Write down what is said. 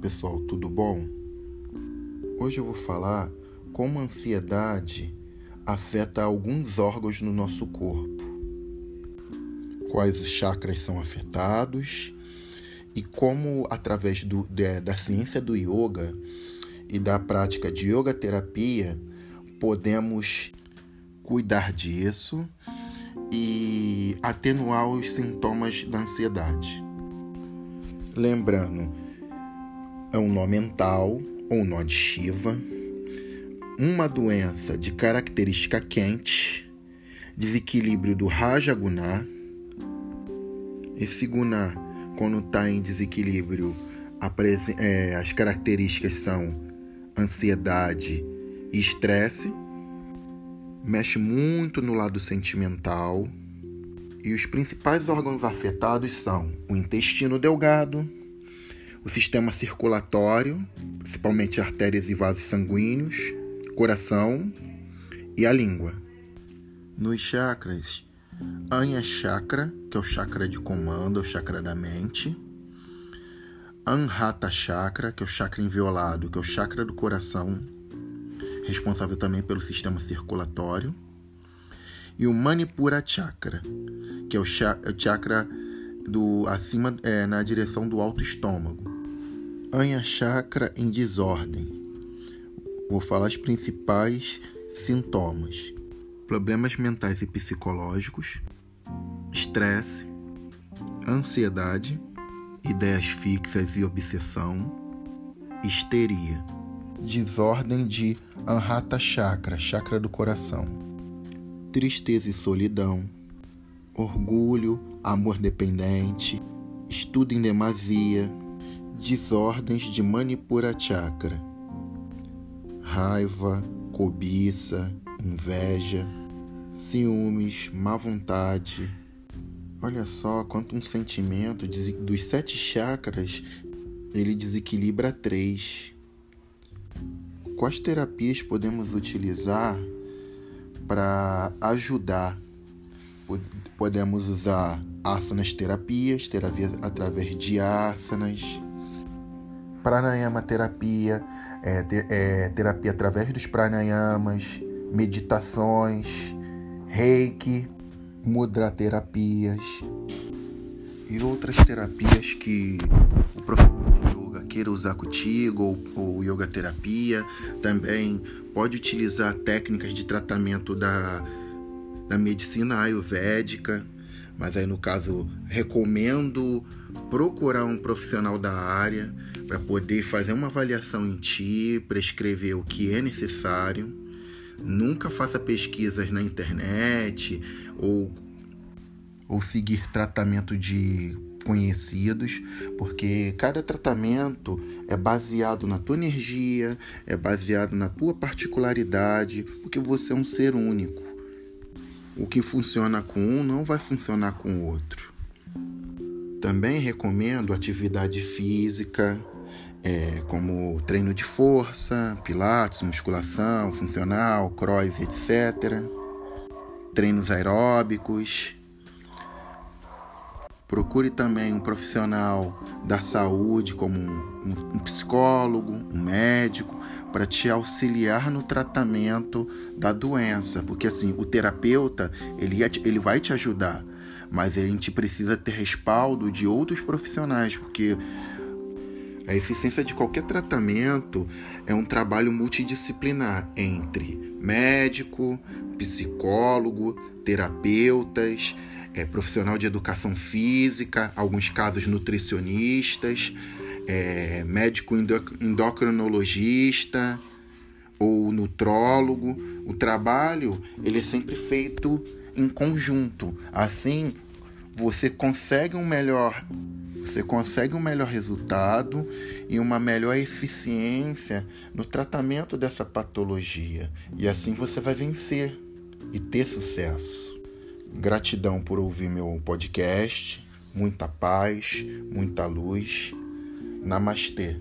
pessoal, tudo bom? Hoje eu vou falar como a ansiedade afeta alguns órgãos no nosso corpo. Quais os chakras são afetados e como, através do, de, da ciência do yoga e da prática de yoga terapia, podemos cuidar disso e atenuar os sintomas da ansiedade. Lembrando, é um nó mental ou nó de Shiva, uma doença de característica quente, desequilíbrio do Raja Guna. Esse Guna, quando está em desequilíbrio, é, as características são ansiedade e estresse, mexe muito no lado sentimental. E os principais órgãos afetados são o intestino delgado, o sistema circulatório, principalmente artérias e vasos sanguíneos, coração e a língua. Nos chakras, Anya Chakra, que é o chakra de comando, é o chakra da mente. Anhata Chakra, que é o chakra inviolado, que é o chakra do coração, responsável também pelo sistema circulatório e o Manipura Chakra, que é o chakra do acima é, na direção do alto estômago. Anya Chakra em desordem. Vou falar os principais sintomas: problemas mentais e psicológicos, estresse, ansiedade, ideias fixas e obsessão, histeria. Desordem de Anhata Chakra, chakra do coração. Tristeza e solidão, orgulho, amor dependente, estudo em demasia, desordens de Manipura Chakra, raiva, cobiça, inveja, ciúmes, má vontade. Olha só quanto um sentimento dos sete chakras ele desequilibra três. Quais terapias podemos utilizar para ajudar. Podemos usar asanas terapias, terapia através de asanas, pranayama terapia, é, é, terapia através dos pranayamas, meditações, reiki, mudra terapias e outras terapias que o professor de yoga queira usar contigo ou, ou yoga terapia. Também pode utilizar técnicas de tratamento da, da medicina ayurvédica, mas aí no caso recomendo procurar um profissional da área para poder fazer uma avaliação em ti, prescrever o que é necessário. Nunca faça pesquisas na internet ou, ou seguir tratamento de conhecidos, porque cada tratamento é baseado na tua energia, é baseado na tua particularidade, porque você é um ser único. O que funciona com um não vai funcionar com o outro. Também recomendo atividade física, é, como treino de força, pilates, musculação, funcional, cross, etc. Treinos aeróbicos Procure também um profissional da saúde, como um, um psicólogo, um médico, para te auxiliar no tratamento da doença, porque assim o terapeuta ele, ele vai te ajudar, mas a gente precisa ter respaldo de outros profissionais, porque a eficiência de qualquer tratamento é um trabalho multidisciplinar entre médico, psicólogo, terapeutas é, profissional de educação física, alguns casos nutricionistas, é, médico endocrinologista ou nutrólogo. O trabalho ele é sempre feito em conjunto. Assim, você consegue um melhor você consegue um melhor resultado e uma melhor eficiência no tratamento dessa patologia. E assim você vai vencer e ter sucesso. Gratidão por ouvir meu podcast. Muita paz, muita luz. Namastê.